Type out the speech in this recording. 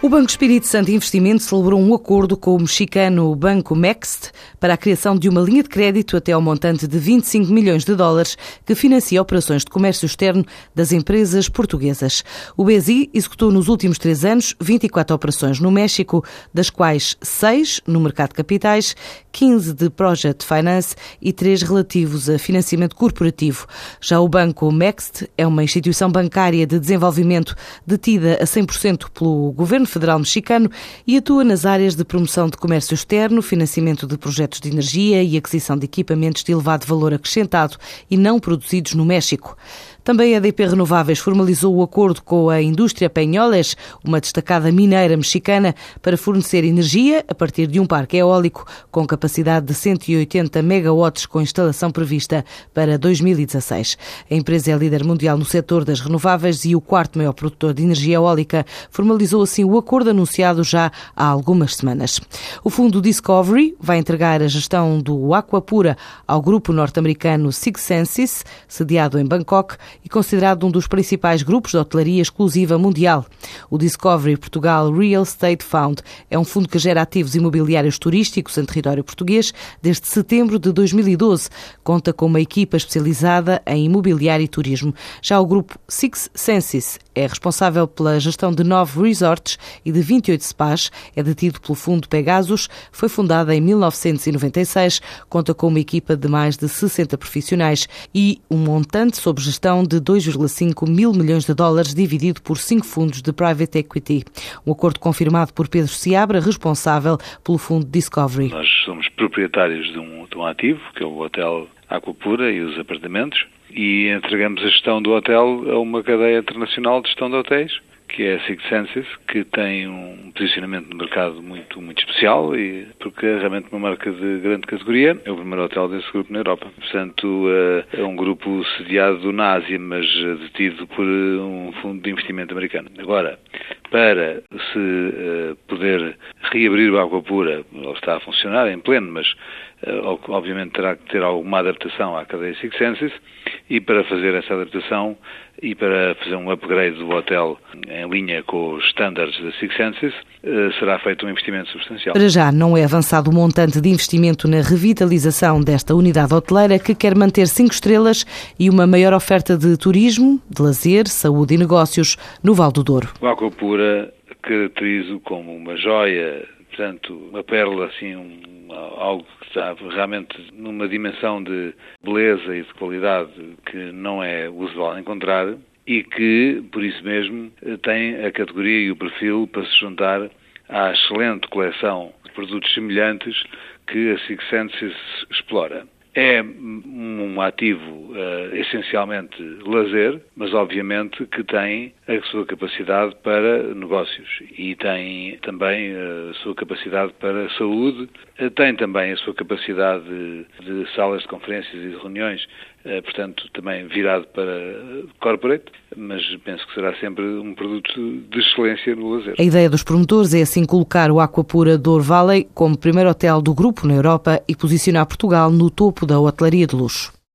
O Banco Espírito Santo Investimento celebrou um acordo com o mexicano Banco Mext para a criação de uma linha de crédito até ao montante de 25 milhões de dólares que financia operações de comércio externo das empresas portuguesas. O BSI executou nos últimos três anos 24 operações no México, das quais 6 no mercado de capitais, 15 de Project Finance e 3 relativos a financiamento corporativo. Já o Banco Mext é uma instituição bancária de desenvolvimento detida a 100% pelo governo Federal Mexicano e atua nas áreas de promoção de comércio externo, financiamento de projetos de energia e aquisição de equipamentos de elevado valor acrescentado e não produzidos no México. Também a DP Renováveis formalizou o acordo com a indústria Penholes, uma destacada mineira mexicana, para fornecer energia a partir de um parque eólico com capacidade de 180 megawatts com instalação prevista para 2016. A empresa é líder mundial no setor das renováveis e o quarto maior produtor de energia eólica. Formalizou assim o acordo anunciado já há algumas semanas. O fundo Discovery vai entregar a gestão do Aquapura ao grupo norte-americano Six Senses, sediado em Bangkok, e considerado um dos principais grupos de hotelaria exclusiva mundial. O Discovery Portugal Real Estate Fund é um fundo que gera ativos imobiliários turísticos em território português desde setembro de 2012. Conta com uma equipa especializada em imobiliário e turismo. Já o grupo Six Senses é responsável pela gestão de nove resorts e de 28 spas, é detido pelo fundo Pegasus, foi fundada em 1996, conta com uma equipa de mais de 60 profissionais e um montante sob gestão de 2,5 mil milhões de dólares dividido por cinco fundos de private equity. Um acordo confirmado por Pedro Seabra, responsável pelo fundo Discovery. Nós somos proprietários de um, de um ativo, que é o Hotel Aquapura e os apartamentos, e entregamos a gestão do hotel a uma cadeia internacional de gestão de hotéis, que é a Six Senses, que tem um posicionamento no mercado muito, muito especial, e porque é realmente uma marca de grande categoria. É o primeiro hotel desse grupo na Europa. Portanto, é um grupo sediado na Ásia, mas detido por um fundo de investimento americano. Agora, para se poder reabrir o Água Pura, ele está a funcionar em pleno, mas obviamente terá que ter alguma adaptação à cadeia Six Senses, e para fazer essa adaptação e para fazer um upgrade do hotel em linha com os standards da Six Senses, eh, será feito um investimento substancial. Para já não é avançado o montante de investimento na revitalização desta unidade hoteleira que quer manter cinco estrelas e uma maior oferta de turismo, de lazer, saúde e negócios no Val do Douro. O Aquapura caracterizo como uma joia, portanto, uma pérola, assim, um, algo que está realmente numa dimensão de beleza e de qualidade que não é usual encontrar e que, por isso mesmo, tem a categoria e o perfil para se juntar à excelente coleção de produtos semelhantes que a Six Senses explora. É um ativo uh, essencialmente lazer, mas obviamente que tem a sua capacidade para negócios e tem também a sua capacidade para saúde, tem também a sua capacidade de, de salas de conferências e de reuniões, uh, portanto também virado para corporate, mas penso que será sempre um produto de excelência no lazer. A ideia dos promotores é assim colocar o Aquapura Dour Valley como primeiro hotel do grupo na Europa e posicionar Portugal no topo da hotelaria de luxo.